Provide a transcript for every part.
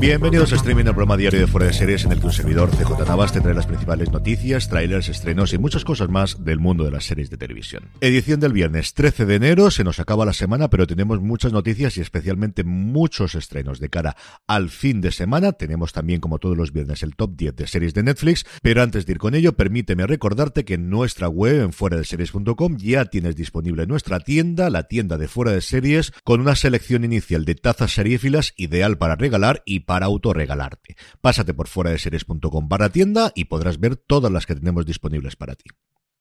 Bienvenidos a Streaming, el programa diario de Fuera de Series en el que un servidor CJ Navas te trae las principales noticias, trailers, estrenos y muchas cosas más del mundo de las series de televisión. Edición del viernes 13 de enero, se nos acaba la semana, pero tenemos muchas noticias y especialmente muchos estrenos de cara al fin de semana. Tenemos también, como todos los viernes, el top 10 de series de Netflix, pero antes de ir con ello, permíteme recordarte que en nuestra web, en fuera de series.com, ya tienes disponible nuestra tienda, la tienda de Fuera de Series, con una selección inicial de tazas seriéfilas ideal para regalar y para autorregalarte. Pásate por fuera de series.com barra tienda y podrás ver todas las que tenemos disponibles para ti.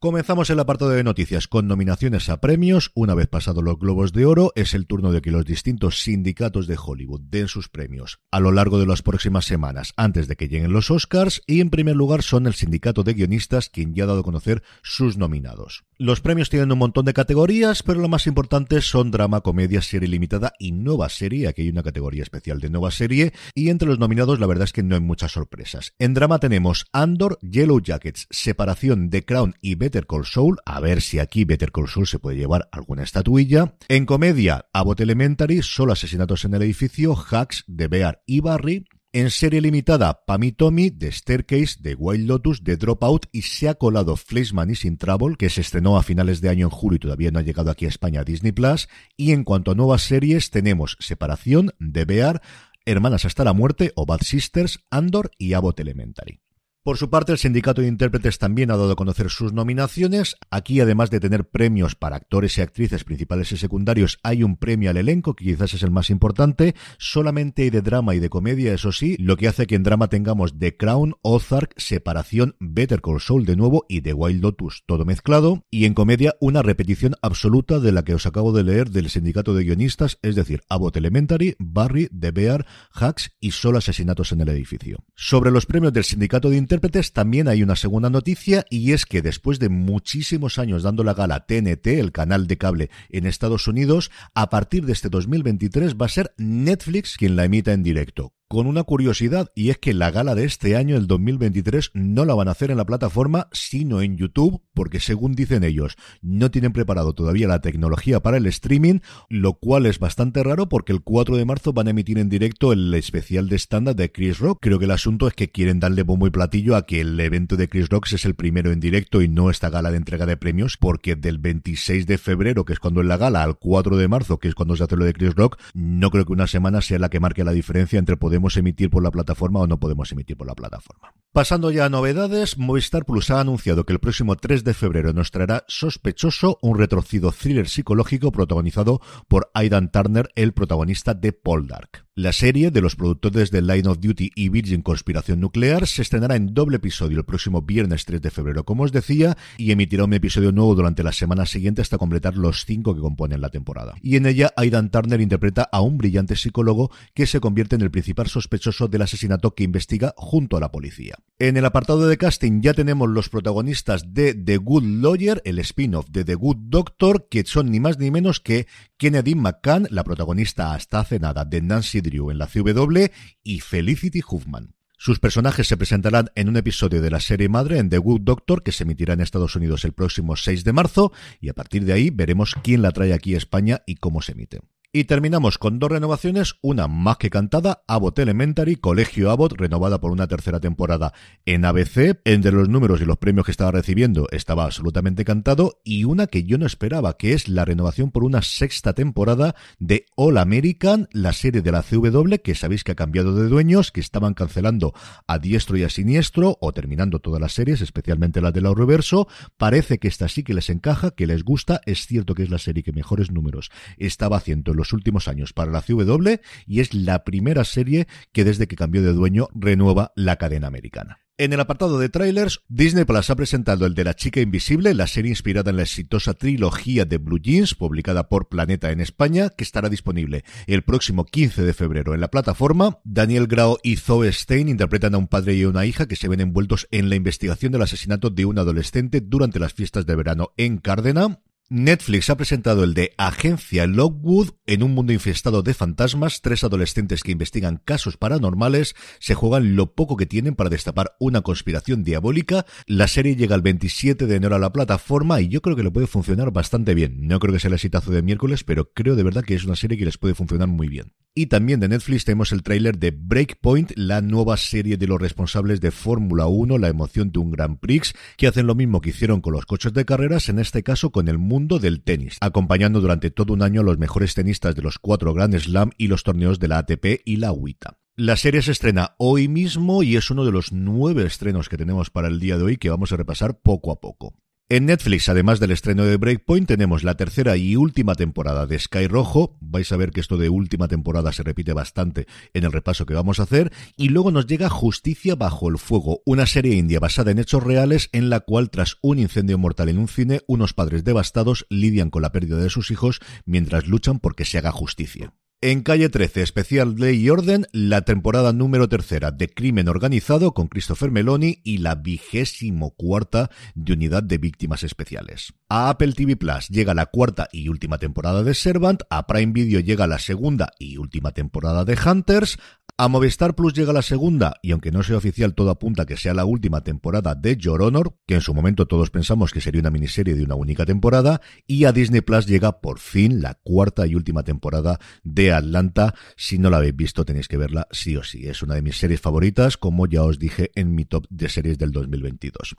Comenzamos el apartado de noticias con nominaciones a premios. Una vez pasados los Globos de Oro, es el turno de que los distintos sindicatos de Hollywood den sus premios a lo largo de las próximas semanas, antes de que lleguen los Oscars, y en primer lugar son el sindicato de guionistas quien ya ha dado a conocer sus nominados. Los premios tienen un montón de categorías, pero lo más importante son drama, comedia, serie limitada y nueva serie. Aquí hay una categoría especial de nueva serie, y entre los nominados la verdad es que no hay muchas sorpresas. En drama tenemos Andor, Yellow Jackets, Separación, The Crown y Better Call Saul, a ver si aquí Better Call Saul se puede llevar alguna estatuilla. En comedia, Abbott Elementary, Solo asesinatos en el edificio, Hacks, de Bear y Barry. En serie limitada, Pammy Tommy, The Staircase, The Wild Lotus, The Dropout y se ha colado Fleischman is in Trouble, que se estrenó a finales de año en julio y todavía no ha llegado aquí a España a Disney Plus. Y en cuanto a nuevas series, tenemos Separación, The Bear, Hermanas hasta la muerte o Bad Sisters, Andor y Abbott Elementary. Por su parte, el sindicato de intérpretes también ha dado a conocer sus nominaciones. Aquí, además de tener premios para actores y actrices principales y secundarios, hay un premio al elenco, que quizás es el más importante. Solamente hay de drama y de comedia, eso sí, lo que hace que en drama tengamos The Crown, Ozark, Separación, Better Call Saul de nuevo y The Wild Lotus, todo mezclado. Y en comedia, una repetición absoluta de la que os acabo de leer del sindicato de guionistas, es decir, Abbott Elementary, Barry, The Bear, Hacks y Solo Asesinatos en el Edificio. Sobre los premios del sindicato de intérpretes, también hay una segunda noticia y es que después de muchísimos años dando la gala TNT, el canal de cable en Estados Unidos, a partir de este 2023 va a ser Netflix quien la emita en directo con una curiosidad y es que la gala de este año, el 2023, no la van a hacer en la plataforma, sino en YouTube, porque según dicen ellos, no tienen preparado todavía la tecnología para el streaming, lo cual es bastante raro porque el 4 de marzo van a emitir en directo el especial de estándar de Chris Rock. Creo que el asunto es que quieren darle bombo y platillo a que el evento de Chris Rock es el primero en directo y no esta gala de entrega de premios, porque del 26 de febrero, que es cuando es la gala, al 4 de marzo, que es cuando se hace lo de Chris Rock, no creo que una semana sea la que marque la diferencia entre poder podemos emitir por la plataforma o no podemos emitir por la plataforma. Pasando ya a novedades, Movistar Plus ha anunciado que el próximo 3 de febrero nos traerá Sospechoso, un retrocido thriller psicológico protagonizado por Aidan Turner, el protagonista de Poldark. La serie de los productores de Line of Duty y Virgin Conspiración Nuclear se estrenará en doble episodio el próximo viernes 3 de febrero, como os decía, y emitirá un episodio nuevo durante la semana siguiente hasta completar los cinco que componen la temporada. Y en ella, Aidan Turner interpreta a un brillante psicólogo que se convierte en el principal sospechoso del asesinato que investiga junto a la policía. En el apartado de casting ya tenemos los protagonistas de The Good Lawyer, el spin-off de The Good Doctor, que son ni más ni menos que Kennedy McCann, la protagonista hasta hace nada de Nancy Drew en la CW, y Felicity Huffman. Sus personajes se presentarán en un episodio de la serie madre en The Good Doctor que se emitirá en Estados Unidos el próximo 6 de marzo y a partir de ahí veremos quién la trae aquí a España y cómo se emite. Y terminamos con dos renovaciones, una más que cantada, Abbott Elementary, Colegio Abbott, renovada por una tercera temporada en ABC. Entre los números y los premios que estaba recibiendo estaba absolutamente cantado. Y una que yo no esperaba, que es la renovación por una sexta temporada de All American, la serie de la CW, que sabéis que ha cambiado de dueños, que estaban cancelando a diestro y a siniestro, o terminando todas las series, especialmente la de la reverso. Parece que esta sí que les encaja, que les gusta. Es cierto que es la serie que mejores números estaba haciendo los últimos años para la CW y es la primera serie que desde que cambió de dueño renueva la cadena americana. En el apartado de trailers, Disney Plus ha presentado el de La Chica Invisible, la serie inspirada en la exitosa trilogía de Blue Jeans, publicada por Planeta en España, que estará disponible el próximo 15 de febrero en la plataforma. Daniel Grau y Zoe Stein interpretan a un padre y una hija que se ven envueltos en la investigación del asesinato de un adolescente durante las fiestas de verano en Cárdena. Netflix ha presentado el de Agencia Lockwood en un mundo infestado de fantasmas. Tres adolescentes que investigan casos paranormales se juegan lo poco que tienen para destapar una conspiración diabólica. La serie llega el 27 de enero a la plataforma y yo creo que le puede funcionar bastante bien. No creo que sea el exitazo de miércoles, pero creo de verdad que es una serie que les puede funcionar muy bien. Y también de Netflix tenemos el tráiler de Breakpoint, la nueva serie de los responsables de Fórmula 1, la emoción de un Grand Prix, que hacen lo mismo que hicieron con los coches de carreras, en este caso con el mundo del tenis, acompañando durante todo un año a los mejores tenistas de los cuatro Grand Slam y los torneos de la ATP y la UITA. La serie se estrena hoy mismo y es uno de los nueve estrenos que tenemos para el día de hoy que vamos a repasar poco a poco. En Netflix, además del estreno de Breakpoint, tenemos la tercera y última temporada de Sky Rojo. Vais a ver que esto de última temporada se repite bastante en el repaso que vamos a hacer. Y luego nos llega Justicia bajo el fuego, una serie india basada en hechos reales en la cual, tras un incendio mortal en un cine, unos padres devastados lidian con la pérdida de sus hijos mientras luchan por que se haga justicia. En Calle 13, especial Ley y Orden, la temporada número tercera de Crimen Organizado con Christopher Meloni y la vigésimo cuarta de Unidad de Víctimas Especiales. A Apple TV Plus llega la cuarta y última temporada de Servant, a Prime Video llega la segunda y última temporada de Hunters, a Movistar Plus llega la segunda, y aunque no sea oficial, todo apunta que sea la última temporada de Your Honor, que en su momento todos pensamos que sería una miniserie de una única temporada, y a Disney Plus llega por fin la cuarta y última temporada de Atlanta. Si no la habéis visto, tenéis que verla sí o sí. Es una de mis series favoritas, como ya os dije en mi top de series del 2022.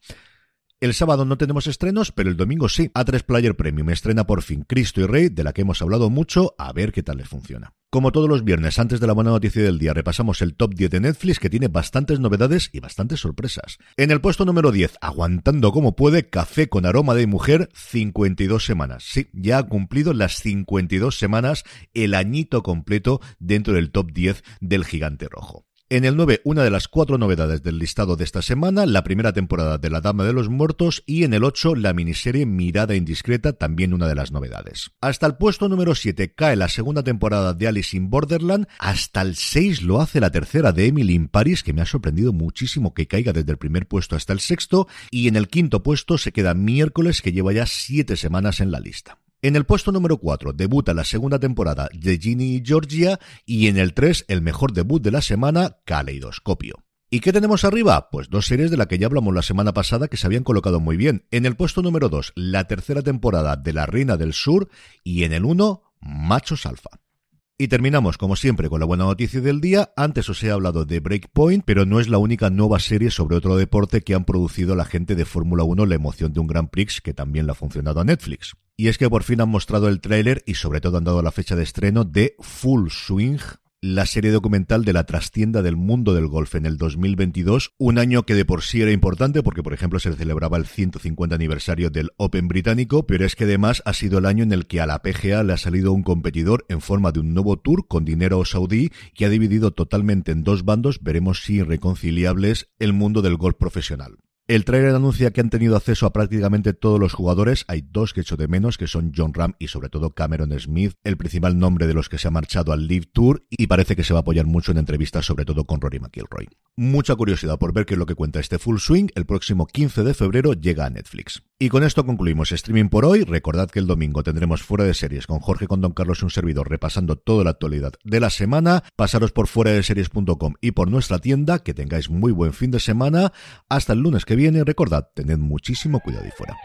El sábado no tenemos estrenos, pero el domingo sí. A3 Player Premium estrena por fin Cristo y Rey, de la que hemos hablado mucho, a ver qué tal les funciona. Como todos los viernes, antes de la buena noticia del día, repasamos el top 10 de Netflix que tiene bastantes novedades y bastantes sorpresas. En el puesto número 10, aguantando como puede, Café con aroma de mujer, 52 semanas. Sí, ya ha cumplido las 52 semanas, el añito completo dentro del top 10 del gigante rojo. En el 9, una de las cuatro novedades del listado de esta semana, la primera temporada de La Dama de los Muertos y en el 8, la miniserie Mirada Indiscreta, también una de las novedades. Hasta el puesto número 7 cae la segunda temporada de Alice in Borderland, hasta el 6 lo hace la tercera de Emily in Paris, que me ha sorprendido muchísimo que caiga desde el primer puesto hasta el sexto, y en el quinto puesto se queda miércoles, que lleva ya 7 semanas en la lista. En el puesto número 4 debuta la segunda temporada de Ginny y Georgia y en el 3 el mejor debut de la semana, Caleidoscopio. ¿Y qué tenemos arriba? Pues dos series de las que ya hablamos la semana pasada que se habían colocado muy bien. En el puesto número 2, la tercera temporada de La Reina del Sur y en el 1, Machos Alfa. Y terminamos, como siempre, con la buena noticia del día. Antes os he hablado de Breakpoint, pero no es la única nueva serie sobre otro deporte que han producido la gente de Fórmula 1, la emoción de un Grand Prix, que también le ha funcionado a Netflix. Y es que por fin han mostrado el tráiler y sobre todo han dado la fecha de estreno de Full Swing, la serie documental de la trastienda del mundo del golf en el 2022, un año que de por sí era importante porque, por ejemplo, se celebraba el 150 aniversario del Open británico, pero es que además ha sido el año en el que a la PGA le ha salido un competidor en forma de un nuevo tour con dinero saudí que ha dividido totalmente en dos bandos, veremos si irreconciliables, el mundo del golf profesional. El trailer anuncia que han tenido acceso a prácticamente todos los jugadores. Hay dos que echo de menos, que son John Ram y sobre todo Cameron Smith, el principal nombre de los que se ha marchado al Live Tour y parece que se va a apoyar mucho en entrevistas, sobre todo con Rory McIlroy. Mucha curiosidad por ver qué es lo que cuenta este Full Swing. El próximo 15 de febrero llega a Netflix. Y con esto concluimos streaming por hoy. Recordad que el domingo tendremos fuera de series con Jorge con Don Carlos y un servidor repasando toda la actualidad de la semana. Pasaros por fuera de series.com y por nuestra tienda. Que tengáis muy buen fin de semana. Hasta el lunes que viene, recordad, tened muchísimo cuidado y fuera.